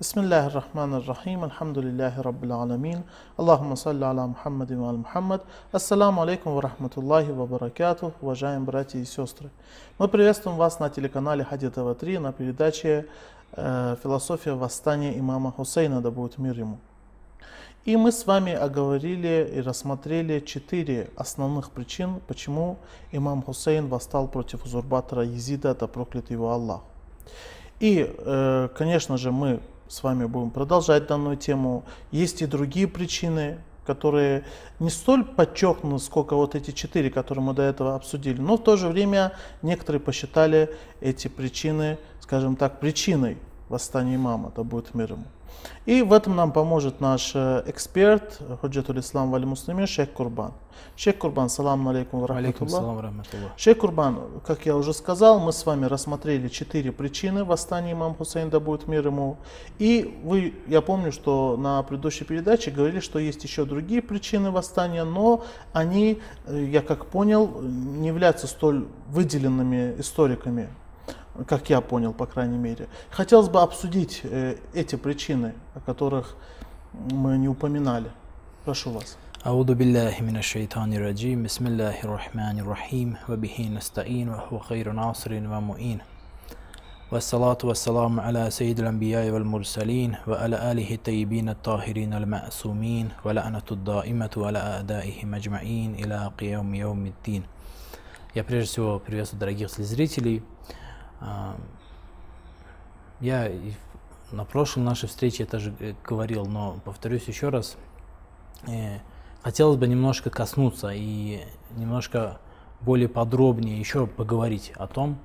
بسم الله الرحمن الرحيم الحمد لله رب العالمين اللهم صل على محمد وعلى محمد Ассаламу алейкум ва рахматуллахи ва баракату, уважаемые братья и сестры. Мы приветствуем вас на телеканале Хади ТВ 3 на передаче э, «Философия восстания имама Хусейна, да будет мир ему». И мы с вами оговорили и рассмотрели четыре основных причин, почему имам Хусейн восстал против узурбатора Езида, да проклят его Аллах. И, э, конечно же, мы с вами будем продолжать данную тему. Есть и другие причины, которые не столь подчеркнуты, сколько вот эти четыре, которые мы до этого обсудили, но в то же время некоторые посчитали эти причины, скажем так, причиной восстания имама, да будет мир ему. И в этом нам поможет наш э, эксперт, Худжатуль Ислам Вали Муслимин, Шейх Курбан. Шейх Курбан, салам алейкум Алейкум салам рахматуллах. Шейх Курбан, как я уже сказал, мы с вами рассмотрели четыре причины восстания имам Хусейн, да будет мир ему. И вы, я помню, что на предыдущей передаче говорили, что есть еще другие причины восстания, но они, э, я как понял, не являются столь выделенными историками, как я понял, по крайней мере. Хотелось бы обсудить э, эти причины, о которых мы не упоминали. Прошу вас. أعوذ بالله من الشيطان الرجيم بسم الله الرحمن الرحيم وبه نستعين وهو خير ناصر ومؤين والصلاة والسلام على سيد الأنبياء والمرسلين وعلى آله الطيبين الطاهرين المعصومين ولعنة الدائمة على أعدائهم أجمعين إلى قيام يوم الدين Я прежде всего приветствую дорогих телезрителей. а, Я на прошлой нашей встрече это же э, говорил, но повторюсь еще раз. Э, Хотелось бы немножко коснуться и немножко более подробнее еще поговорить о том,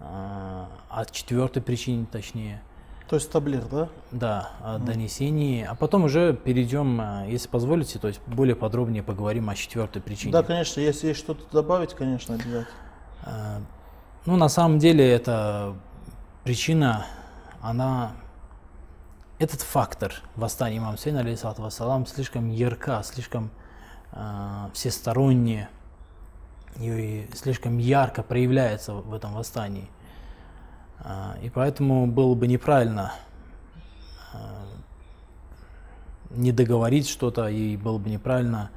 а, о четвертой причине, точнее, То есть таблир, да? да, о донесении, а потом уже перейдем, а, если позволите, то есть более подробнее поговорим о четвертой причине. Да, конечно, если есть что-то добавить, конечно, обязательно. Ну, на самом деле, эта причина, она, этот фактор восстания имама Хусейна, алейхиссалату вассалам, слишком ярка, слишком а, всесторонне и слишком ярко проявляется в этом восстании. А, и поэтому было бы неправильно а, не договорить что-то, и было бы неправильно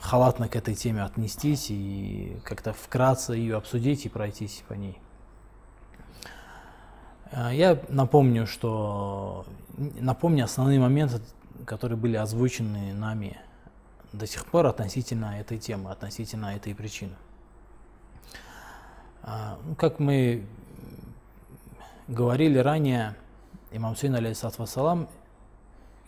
халатно к этой теме отнестись и как-то вкратце ее обсудить и пройтись по ней. А, Я напомню, что напомню основные моменты, которые были озвучены нами до сих пор относительно этой темы, относительно этой причины. А, ну, Как мы говорили ранее, имам Хусейн, алейхиссалату вассалам,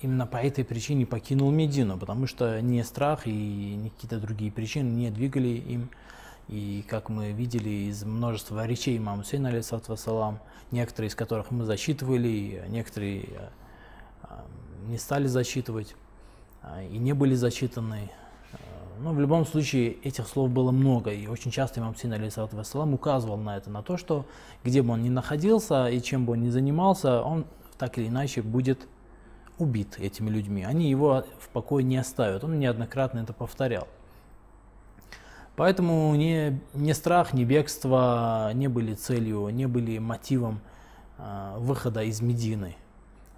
именно по этой причине покинул Медину, потому что ни страх и ни какие-то другие причины не двигали им. И как мы видели из множества речей имама Хусейна, вассалам, некоторые из которых мы зачитывали, некоторые а, не стали зачитывать а, и не были зачитаны. А, Но в любом случае этих слов было много, и очень часто имам алейхиссалату вассалам, указывал на это, на то, что где бы он ни находился и чем бы он ни занимался, он так или иначе будет убит этими людьми. Они его в покое не оставят. Он неоднократно это повторял. Поэтому ни, ни страх, ни бегство не были целью, не были мотивом а, выхода из Медины,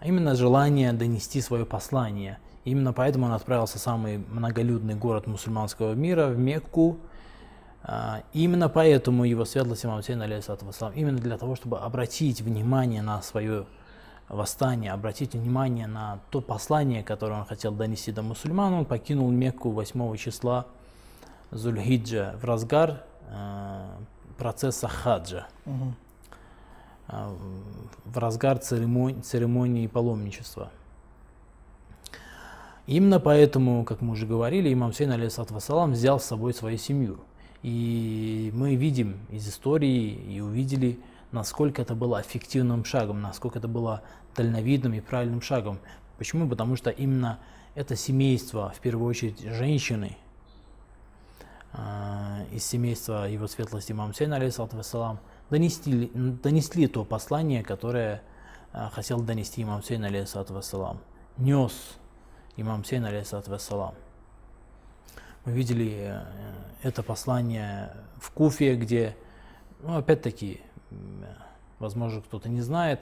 а именно желание донести свое послание. Именно поэтому он отправился в самый многолюдный город мусульманского мира, в Мекку. А, именно поэтому его светлость имам вассалам, именно для того, чтобы обратить внимание на свое восстание, обратить внимание на то послание, которое он хотел донести до мусульман, он покинул Мекку 8 числа Зульхиджа в разгар э, процесса хаджа, Мгм. э, в разгар церемонии, церемонии паломничества. Именно поэтому, как мы уже говорили, имам Хусейн, алейхиссалату вассалам, взял с собой свою семью. И мы видим из истории и увидели, насколько это было эффективным шагом, насколько это было дальновидным и правильным шагом. Почему? Потому что именно это семейство, в первую очередь женщины, а, из семейства его светлости имам алейхиссалату вассалам, донесли, донесли то послание, которое а, хотел донести имам алейхиссалату вассалам. Нес имам алейхиссалату вассалам. Мы видели э, это послание в Куфе, где, ну, опять-таки, возможно, кто-то не знает,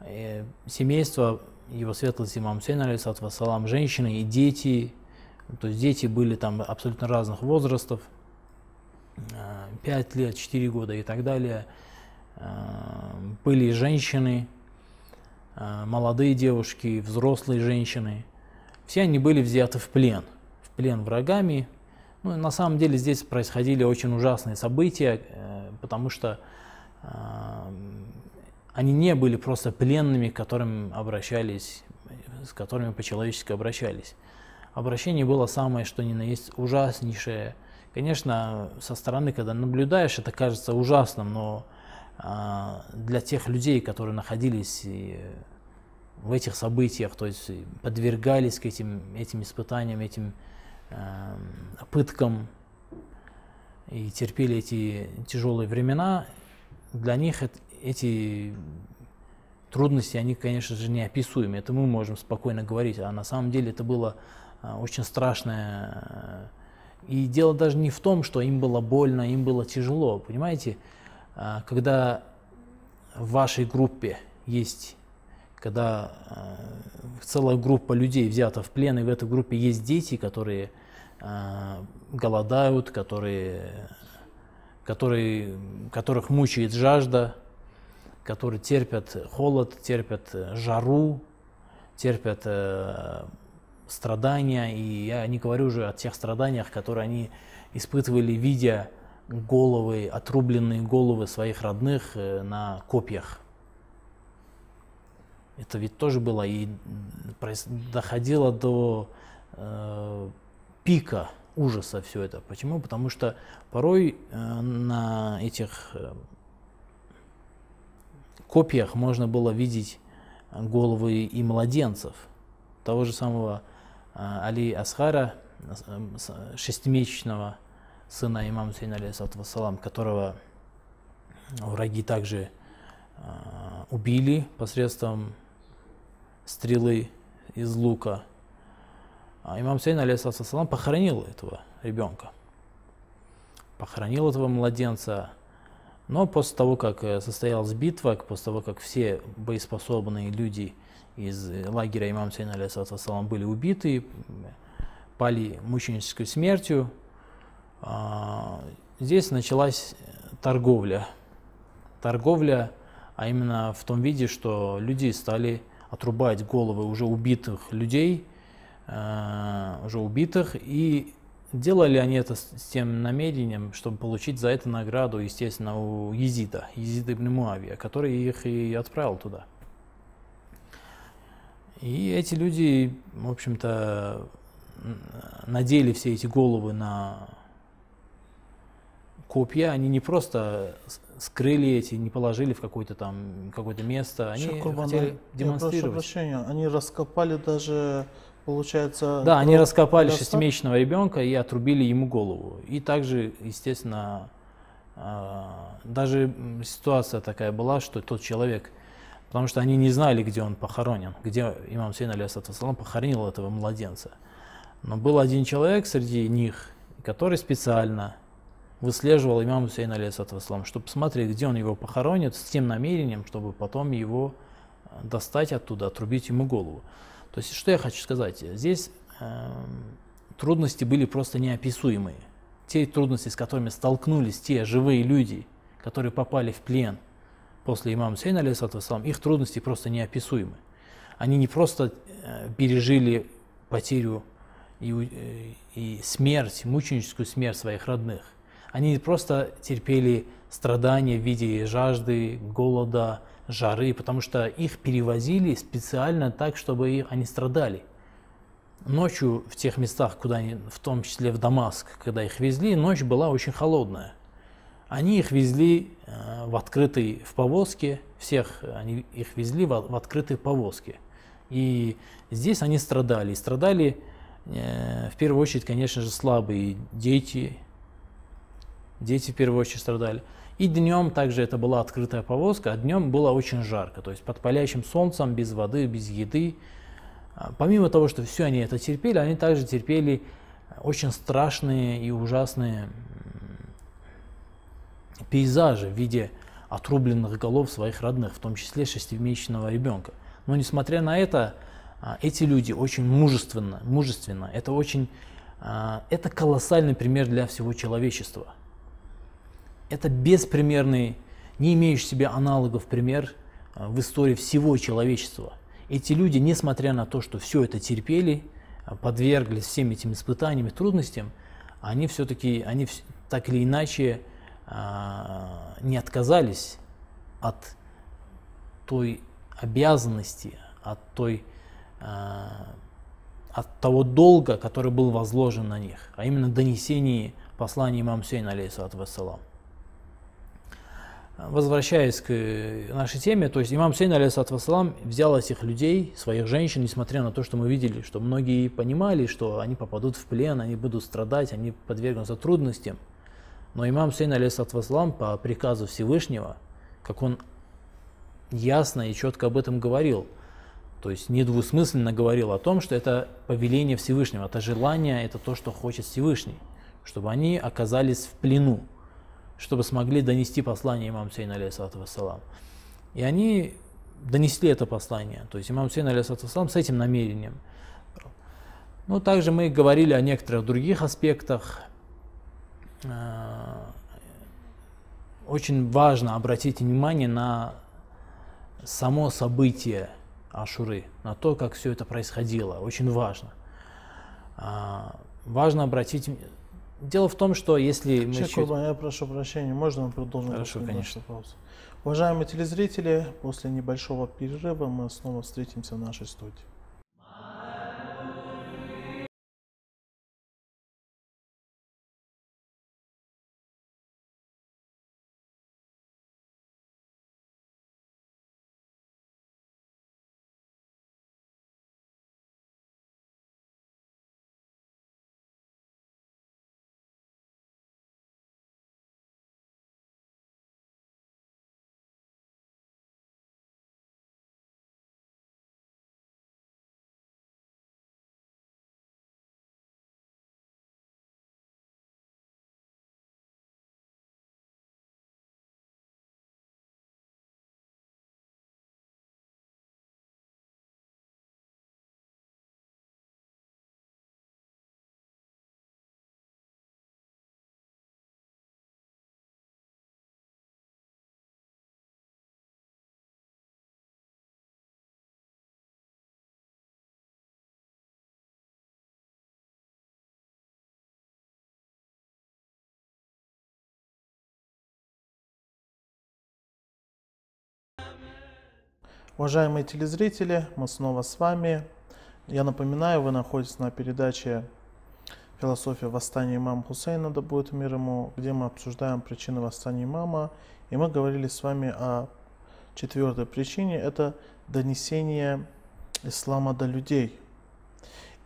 э, семейство его светлости имам Хусейна, алейсалам, женщины и дети, то есть дети были там абсолютно разных возрастов, 5 лет, 4 года и так далее. Были женщины, молодые девушки, взрослые женщины. Все они были взяты в плен, в плен врагами. Ну, на самом деле здесь происходили очень ужасные события, э, потому что они не были просто пленными, к которым обращались, с которыми по-человечески обращались. Обращение было самое, что ни на есть, ужаснейшее. Конечно, со стороны, когда наблюдаешь, это кажется ужасным, но а, для тех людей, которые находились в этих событиях, то есть подвергались к этим, этим испытаниям, этим э, пыткам и терпели эти тяжелые времена, для них эти трудности, они, конечно же, неописуемы. Это мы можем спокойно говорить, а на самом деле это было а, очень страшное. И дело даже не в том, что им было больно, им было тяжело. Понимаете, а, когда в вашей группе есть, когда а, целая группа людей взята в плен, и в этой группе есть дети, которые голодают, которые, которые, которых мучает жажда, которые терпят холод, терпят э, жару, терпят э, страдания. И я не говорю уже о тех страданиях, которые они испытывали, видя головы, отрубленные головы своих родных э, на копьях. Это ведь тоже было и доходило до э, пика ужаса все это. Почему? Потому что порой э, на этих э, копиях можно было видеть головы и младенцев. Того же самого Али Асхара, шестимесячного сына имама Сейна, алейсалам, которого враги также убили посредством стрелы из лука. А имам Сейн, алейсалам, похоронил этого ребенка. Похоронил этого младенца, но после того, как э, состоялась битва, после того, как все боеспособные люди из лагеря имам Сейна алейсалам были убиты, пали мученической смертью, а, здесь началась торговля. Торговля, а именно в том виде, что люди стали отрубать головы уже убитых людей, э, уже убитых, и Делали они это с, тем намерением, чтобы получить за это награду, естественно, у Езида, Езида ибн Муавия, который их и отправил туда. И эти люди, в общем-то, надели все эти головы на копья, они не просто скрыли эти, не положили в какое-то там какое-то место, они Шакурбан, хотели демонстрировать. Я прошу прощения, они раскопали даже получается... Да, они раскопали шестимесячного ребенка и отрубили ему голову. И также, естественно, а, даже ситуация такая была, что тот человек, потому что они не знали, где он похоронен, где имам Сейн алейхиссалам похоронил этого младенца. Но был один человек среди них, который специально выслеживал имама Хусейна, алейхиссалам, чтобы посмотреть, где он его похоронит, с тем намерением, чтобы потом его достать оттуда, отрубить ему голову. То есть, что я хочу сказать? Здесь э, трудности были просто неописуемые. Те трудности, с которыми столкнулись те живые люди, которые попали в плен после имама Сейна, алейхиссалам, их трудности просто неописуемы. Они не просто э, пережили потерю и, э, и смерть, мученическую смерть своих родных. Они просто терпели страдания в виде жажды, голода, жары, потому что их перевозили специально так, чтобы они страдали. Ночью в тех местах, куда они, в том числе в Дамаск, когда их везли, ночь была очень холодная. Они их везли э, в открытой в повозке, всех они их везли в, в открытой повозке. И здесь они страдали. Страдали э, в первую очередь, конечно же, слабые дети. Дети в первую очередь страдали. И днем также это была открытая повозка, а днем было очень жарко, то есть под палящим солнцем, без воды, без еды. А, помимо того, что все они это терпели, они также терпели очень страшные и ужасные пейзажи в виде отрубленных голов своих родных, в том числе шестимесячного ребенка. Но несмотря на это, а, эти люди очень мужественно, мужественно. Это очень, а, это колоссальный пример для всего человечества. Это беспримерный, не имеющий себе аналогов пример а, в истории всего человечества. Эти люди, несмотря на то, что все это терпели, подверглись всем этим испытаниям и трудностям, они все-таки, они так или иначе не отказались от той обязанности, от той а, от того долга, который был возложен на них, а именно донесение послания имам Сейна, алейхиссалату вассалам. Возвращаясь к нашей теме, то есть имам Сейн, алейхиссалату вассалам, взял этих людей, своих женщин, несмотря на то, что мы видели, что многие понимали, что они попадут в плен, они будут страдать, они подвергнутся трудностям. Но имам Сейн, алейхиссалату вассалам, по приказу Всевышнего, как он ясно и четко об этом говорил – то есть недвусмысленно говорил о том, что это повеление Всевышнего, это желание, это то, что хочет Всевышний, чтобы они оказались в плену, чтобы смогли донести послание имам Сейна, алейхиссалату вассалам. И они донесли это послание, то есть имам Сейн, алейхиссалату вассалам, с этим намерением. Ну, также мы говорили о некоторых других аспектах. Э, очень важно обратить внимание на само событие – Ашуры, на то, как все это происходило. Очень важно. А, важно обратить... Дело в том, что если мы... Шейх чуть... я прошу прощения, можно мы продолжим? Хорошо, конечно. Паузу? Уважаемые телезрители, после небольшого перерыва мы снова встретимся в нашей студии. Уважаемые телезрители, мы снова с вами. Я напоминаю, вы находитесь на передаче «Философия восстания имама Хусейна, да будет мир ему», где мы обсуждаем причины восстания имама. И мы говорили с вами о четвертой причине, это донесение ислама до людей.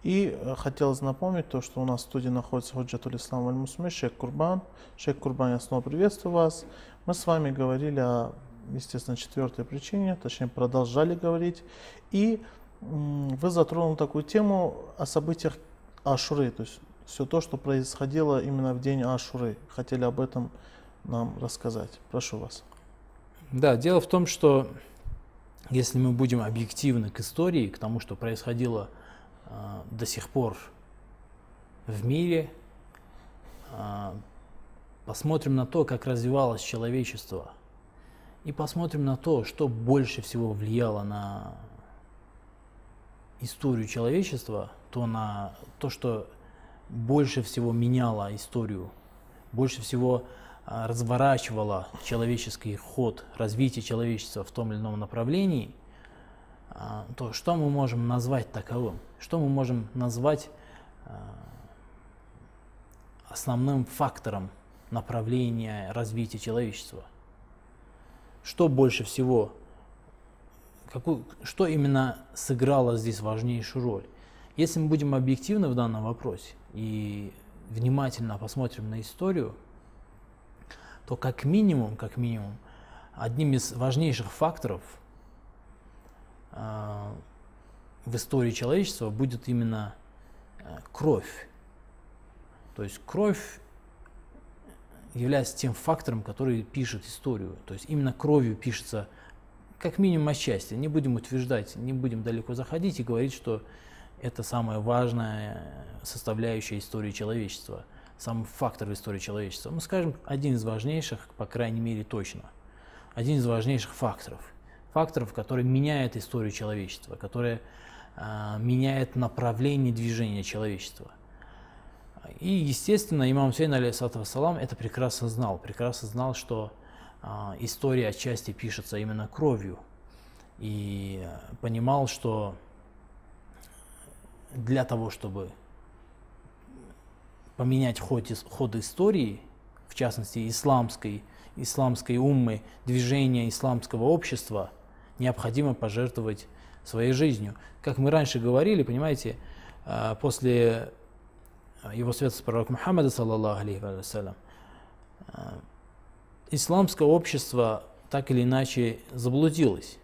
И э, хотелось напомнить то, что у нас в студии находится Ходжатуль Ислам Аль Мусми, Шейх Курбан. Шейх Курбан, я снова приветствую вас. Мы с вами говорили о естественно, четвертой причине, точнее, продолжали говорить. И вы затронули такую тему о событиях Ашуры, то есть все то, что происходило именно в день Ашуры. Хотели об этом нам рассказать. Прошу вас. Да, дело в том, что если мы будем объективны к истории, к тому, что происходило э, до сих пор в мире, э, посмотрим на то, как развивалось человечество – и посмотрим на то, что больше всего влияло на историю человечества, то на то, что больше всего меняло историю, больше всего а, разворачивало человеческий ход, развитие человечества в том или ином направлении, а, то что мы можем назвать таковым? Что мы можем назвать а, основным фактором направления развития человечества? Что больше всего, какую, что именно сыграло здесь важнейшую роль. Если мы будем объективны в данном вопросе и внимательно посмотрим на историю, то как минимум, как минимум, одним из важнейших факторов э, в истории человечества будет именно э, кровь. То есть кровь является тем фактором, который пишет историю. То есть именно кровью пишется как минимум отчасти. Не будем утверждать, не будем далеко заходить и говорить, что это самая важная составляющая истории человечества, самый фактор истории человечества. Мы скажем, один из важнейших, по крайней мере, точно. Один из важнейших факторов. Факторов, который меняет историю человечества, который э, меняет направление движения человечества. И, естественно, имам Сейн, алейхиссалам, это прекрасно знал. Прекрасно знал, что э, история отчасти пишется именно кровью. И понимал, что для того, чтобы поменять ход, ход истории, в частности исламской, исламской уммы, движения исламского общества, необходимо пожертвовать своей жизнью. Как мы раньше говорили, понимаете, а, после его святости пророка Мухаммада, саллаллаху алейхи вассалям, а, исламское общество так или иначе заблудилось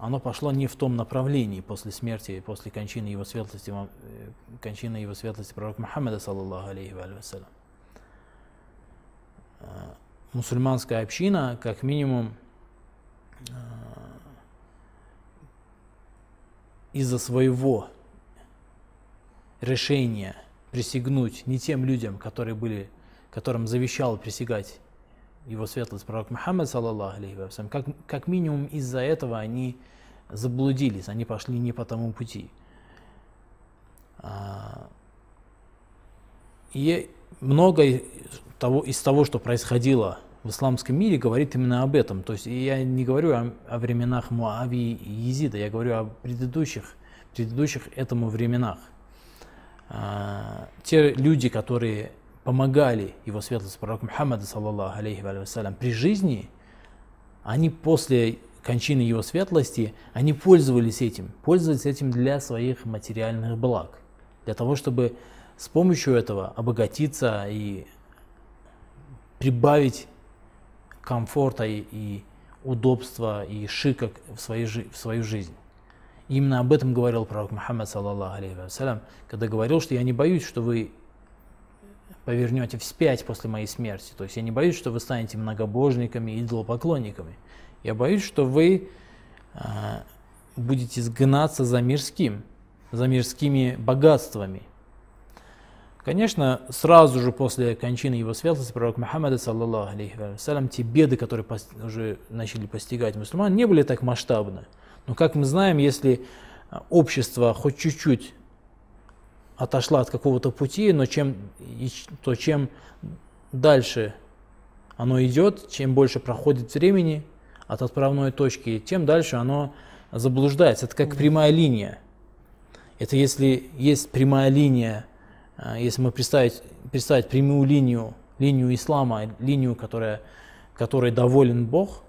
оно пошло не в том направлении после смерти, после кончины его светлости, э, кончины его светлости пророка Мухаммада, саллаллаху алейхи вассалям. Э, мусульманская община, как минимум, э, из-за своего решения присягнуть не тем людям, которые были, которым завещал присягать его светлость пророк Мухаммад, саллаллаху алейхи вассалям, как, как минимум из-за этого они заблудились, они пошли не по тому пути. А, и много того, из того, что происходило в исламском мире, говорит именно об этом. То есть я не говорю о, о временах Муавии и Езида, я говорю о предыдущих, предыдущих этому временах. Те люди, которые помогали его светлости пророку Мухаммаду, саллаллаху алейхи вассалям, при жизни, они после кончины его светлости, они пользовались этим, пользовались этим для своих материальных благ, для того, чтобы с помощью этого обогатиться и прибавить комфорта и, и удобства и шика в, своей, в свою жизнь. Именно об этом говорил пророк Мухаммад, саллаллаху алейхи вассалям, когда говорил, что я не боюсь, что вы повернете вспять после моей смерти. То есть я не боюсь, что вы станете многобожниками, идолопоклонниками. Я боюсь, что вы а, будете сгнаться за мирским, за мирскими богатствами. Конечно, сразу же после кончины его светлости, пророк Мухаммада, саллаллаху алейхи вассалям, те беды, которые уже начали постигать мусульман, не были так масштабны. Но, как мы знаем, если общество хоть чуть-чуть отошла от какого-то пути, но чем, то чем дальше оно идет, чем больше проходит времени – от отправной точки, тем дальше оно заблуждается. Это как прямая линия. Это если есть прямая линия, а, если мы представить, представить прямую линию, линию ислама, линию, которая, которой доволен Бог,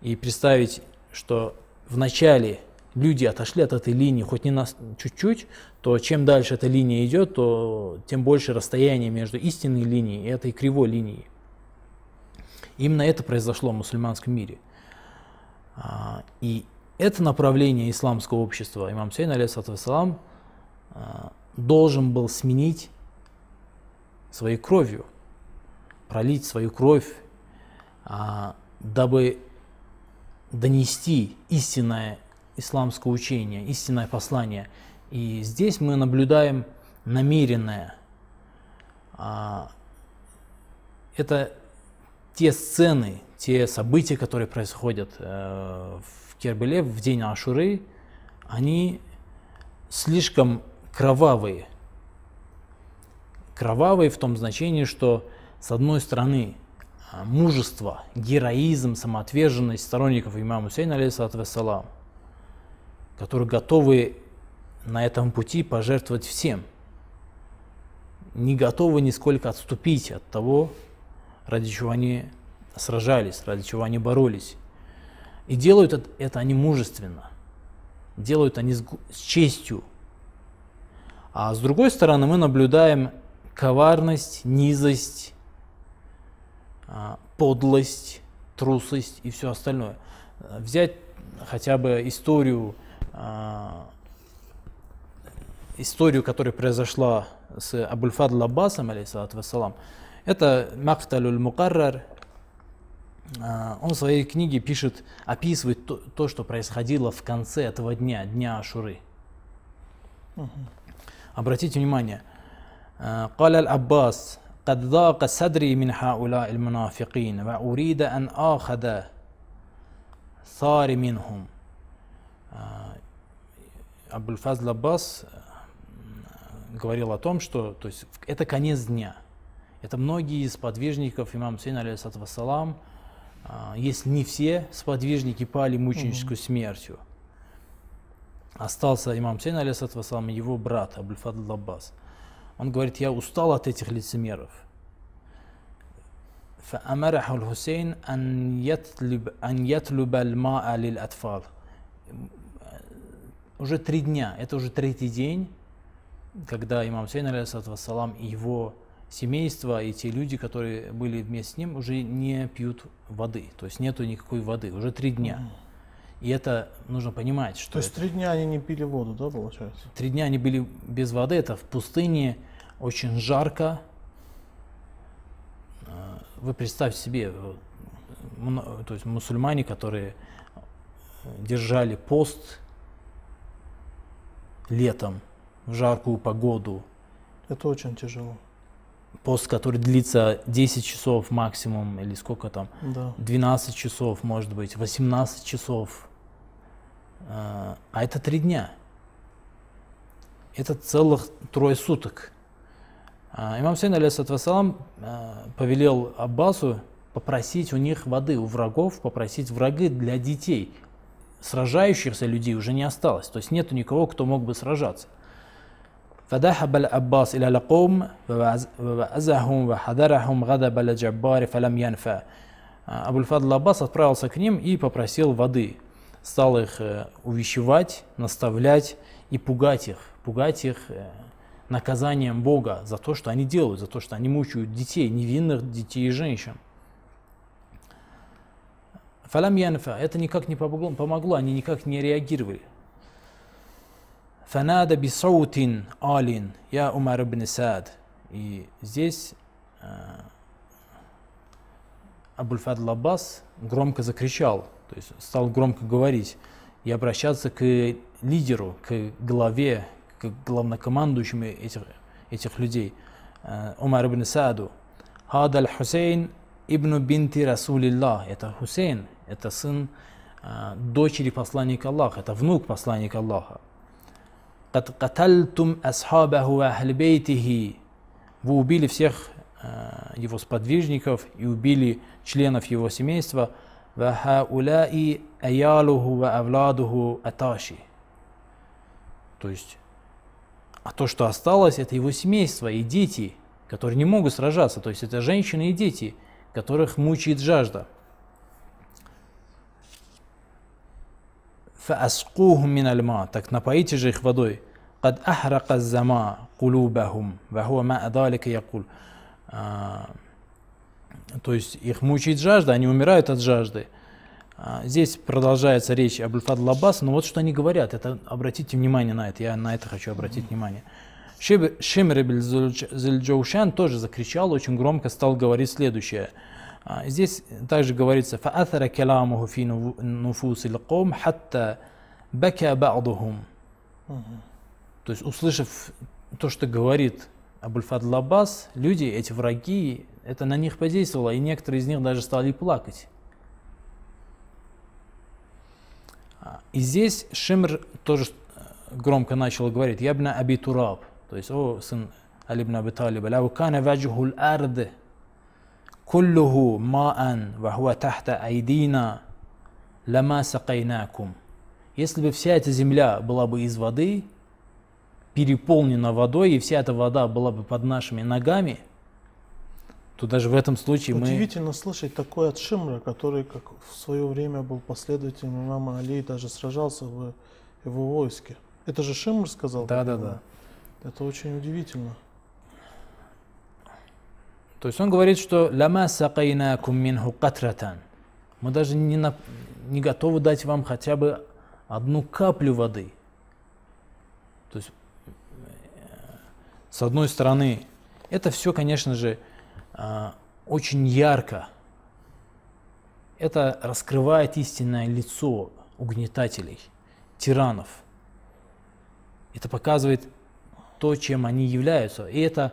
и представить, что вначале люди отошли от этой линии хоть не на чуть-чуть, то чем дальше эта линия идет, то тем больше расстояние между истинной линией и этой кривой линией. Именно это произошло в мусульманском мире – а, и это направление исламского общества имам Сейн, алейхиссалам, а, должен был сменить своей кровью, пролить свою кровь, а, дабы донести истинное исламское учение, истинное послание. И здесь мы наблюдаем намеренное. Это те сцены, те события, которые происходят э, в Кербеле в день Ашуры, они слишком кровавые. Кровавые в том значении, что с одной стороны мужество, героизм, самоотверженность сторонников имама Хусейна, алейхиссалам, которые готовы на этом пути пожертвовать всем, не готовы нисколько отступить от того, ради чего они сражались, ради чего они боролись. И делают это они мужественно, делают они с, честью. А с другой стороны мы наблюдаем коварность, низость, а, а, подлость, трусость и все остальное. Э, взять хотя бы историю, а, историю, которая произошла с Абульфад Лаббасом, алейсалату вассалам, это Макфталюль Мукаррар, а, он в своей книге пишет, описывает то, то, что происходило в конце этого дня, дня Ашуры. Угу. Обратите внимание, Каля Аббас, قد ضاق صدري من هؤلاء المنافقين وأريد أن آخذ ثار منهم آه، Абуль Фазл Аббас э, говорил о том, что то есть, это конец дня. Это многие из подвижников имам Сейн, алейхиссалату вассалам, а, если не все сподвижники пали мученической смертью. Остался имам Сейн, алейхиссалату вассалам, и его брат Абуль Фадл Аббас. Он говорит, я устал от этих лицемеров. فأمره الحسين أن يطلب أن يطلب الماء للأطفال. Уже три дня, это уже третий день, когда имам Сейн, алейхиссалату вассалам, и его семейство, и те люди, которые были вместе с ним, уже не пьют воды. То есть нету никакой воды, уже три дня. И это нужно понимать, что То есть это- три дня они не пили воду, да, получается? Три дня они были без воды, это в пустыне, очень жарко. Вы представьте себе, мно- то есть мусульмане, которые держали пост летом в жаркую погоду, Это очень тяжело. пост, который длится 10 часов максимум, или сколько там, Да. 12 часов, может быть, 18 часов. А а это три дня. Это целых трое суток. А Имам Сейн, алейхиссалату вассалам, а, повелел Аббасу попросить у них воды, у врагов, попросить врага для детей. Сражающихся людей уже не осталось. То есть нету никого, кто мог бы сражаться. فذهب العباس إلى القوم ووعزهم وحذرهم غضب الجبار فلم ينفع. А, Абуль Фадл Аббас отправился к ним и попросил воды. Стал их э, увещевать, наставлять и пугать их. Пугать их э, наказанием Бога за то, что они делают, за то, что они мучают детей, невинных детей и женщин. Фалам янфа, это никак не помогло, они никак не реагировали. Фанада бисаутин алин, я Умар ибн Саад. И здесь э, Абуль Фадл Аббас громко закричал, то есть стал громко говорить и обращаться к лидеру, к главе, к главнокомандующему этих, этих людей, э, Умар ибн Сааду. Хадаль Хусейн ибн бинти Расулиллах. Это Хусейн, это сын э, дочери посланника Аллаха, это внук посланника Аллаха. قد قتلتم أصحابه وأهل بيته. Вы убили всех э, его сподвижников и убили членов его семейства. وهؤلاء أياله وأولاده أتاشي. То есть, а то, что осталось, это его семейство и дети, которые не могут сражаться. То есть, это женщины и дети, которых мучает жажда. فأسقوهم من الماء так напоите же их водой قد أحرق الزماء قلوبهم وهو مع ذلك يقول А, то есть их мучает жажда, они умирают от жажды. А, здесь продолжается речь об Ульфаду Лаббас, но вот что они говорят, это обратите внимание на это, я на это хочу обратить внимание. Шимребель Зельджоушан тоже закричал, очень громко стал говорить следующее. А, здесь также говорится «Фаатара келамуху фи нуфус илком хатта бака ба'духум». То есть, услышав то, что говорит Абульфад Лаббас, люди, эти враги, это на них подействовало, и некоторые из них даже стали плакать. И здесь Шимр тоже э, громко начал говорить, «Ябна Аби Тураб», то есть, «О, сын Алибна Аби Талиба, лау кана ваджуху ард куллуху маан вахуа тахта айдина лама сакайнакум». Если бы вся эта земля была бы из воды, переполнена водой, и вся эта вода была бы под нашими ногами – то даже в этом случае мы... Удивительно слышать такое от Шимра, который как в свое время был последователем имама Али и даже сражался в его войске. Это же Шимр сказал? Да, да, да. Это очень удивительно. То есть он говорит, что «Лама сакайнакум минху катратан». Мы даже не, на- не готовы дать вам хотя бы одну каплю воды. То есть, э, с одной стороны, это все, конечно же, очень ярко. Это раскрывает истинное лицо угнетателей, тиранов. Это показывает то, чем они являются. И это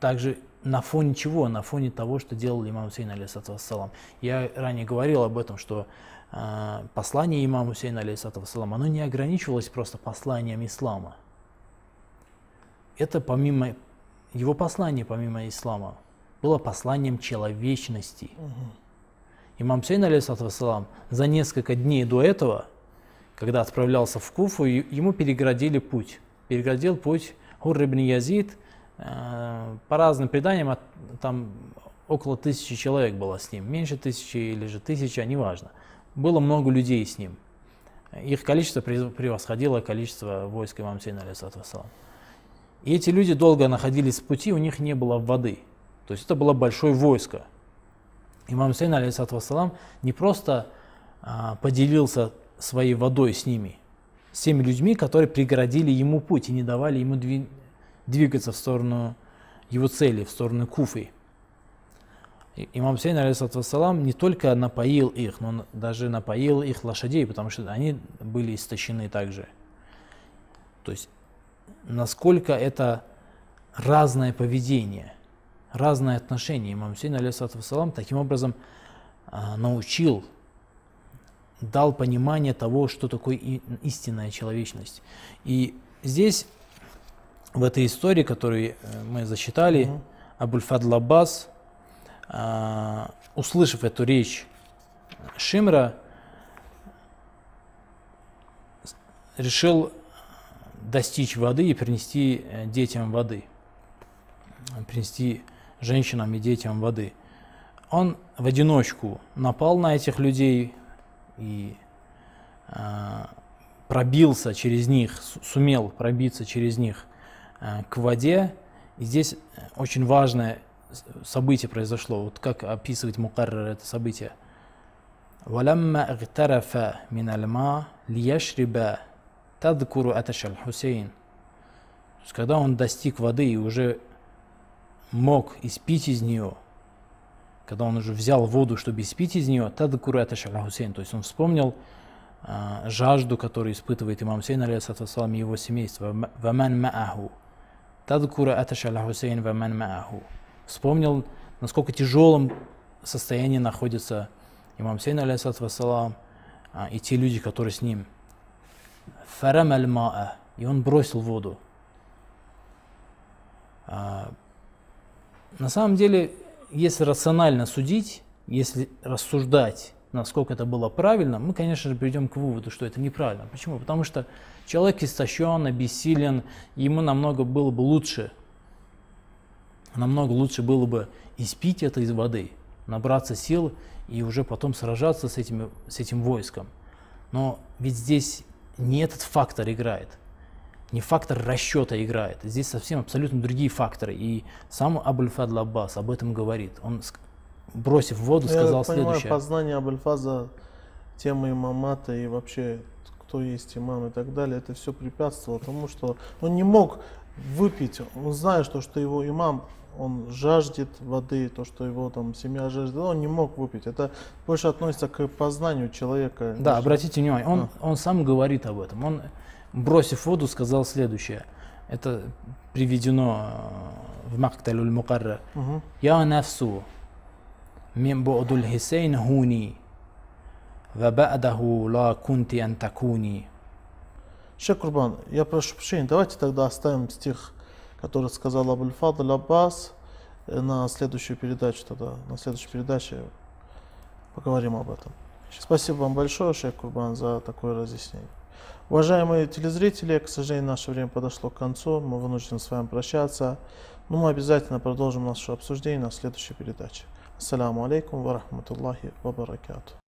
также на фоне чего? На фоне того, что делал имам Хусейн, алейсалам. Я ранее говорил об этом, что э, послание имама Хусейна, алейсалам, оно не ограничивалось просто посланием ислама. Это помимо, его послание помимо ислама было посланием человечности. Угу. Имам Хусейн, алейсалам, за несколько дней до этого, когда отправлялся в Куфу, ему переградили путь. Переградил путь Хурр ибн Язид – Э, по разным преданиям, там около тысячи человек было с ним, меньше тысячи или же тысяча, неважно. Было много людей с ним. Их количество превосходило количество войск имам Сейна, алейсалам. И эти люди долго находились в пути, у них не было воды. То есть это было большое войско. Имам Сейн, алейсалам, не просто а, поделился своей водой с ними, с теми людьми, которые преградили ему путь и не давали ему двигаться в сторону его цели, в сторону Куфы. Имам Сейн, алейсалам, не только напоил их, но он даже напоил их лошадей, потому что они были истощены также. То есть, насколько это разное поведение, разное отношение. Имам Сейн, алейсалам, таким образом а, научил, дал понимание того, что такое истинная человечность. И здесь в этой истории, которую э, мы засчитали, mm-hmm. Абульфадл Аббас, э, услышав эту речь Шимра, решил достичь воды и принести э, детям воды, принести женщинам и детям воды. Он в одиночку напал на этих людей и э, пробился через них, сумел пробиться через них Э, к воде. И здесь очень важное событие произошло. Вот как описывает Мукаррар это событие. ولما اغترف من الماء ليشرب Тадкуру Аташаль Хусейн. То есть, когда он достиг воды и уже мог испить из нее, когда он уже взял воду, чтобы испить из нее, Тадкуру Аташаль Хусейн. То есть он вспомнил э, жажду, которую испытывает имам Хусейн, алейсалам, и его семейство. Ваман Мааху. Тадкура Аташаль Хусейн Ваман Мааху. Вспомнил, насколько тяжелым состоянии находится имам Хусейн алейсалам, а, и те люди, которые с ним – Фарам аль маа. И он бросил воду. А, на самом деле, если рационально судить, если рассуждать, насколько это было правильно, мы, конечно же, придем к выводу, что это неправильно. Почему? Потому что человек истощен, обессилен, ему намного было бы лучше, намного лучше было бы испить это из воды, набраться сил и уже потом сражаться с этим, с этим войском. Но ведь здесь не этот фактор играет, не фактор расчета играет. Здесь совсем абсолютно другие факторы. И сам Абуль-Фадл Аббас об этом говорит. Он, бросив воду, Я сказал понимаю, следующее. познание Абуль-Фаза, темы имамата и вообще кто есть имам и так далее, это все препятствовало тому, что он не мог выпить, он знает, что, что его имам, он жаждет воды, то, что его там семья жаждала, он не мог выпить. Это больше относится к познанию человека. Да, обратите внимание, он, а. он сам говорит об этом. Он, бросив воду, сказал следующее. Это приведено э, в Макталюль Мукарра. Я нафсу мин бу'дуль хисейн хуни ва ба'даху ла кунти антакуни. Шекурбан, я прошу прощения, давайте тогда оставим стих который сказал Абуль-Фадл Аббас на следующую передачу тогда, на следующей передаче поговорим об этом. Спасибо вам большое, Шейх Курбан, за такое разъяснение. Уважаемые телезрители, к сожалению, наше время подошло к концу, мы вынуждены с вами прощаться, но мы обязательно продолжим наше обсуждение на следующей передаче. Ассаламу алейкум ва рахматуллахи ва баракату.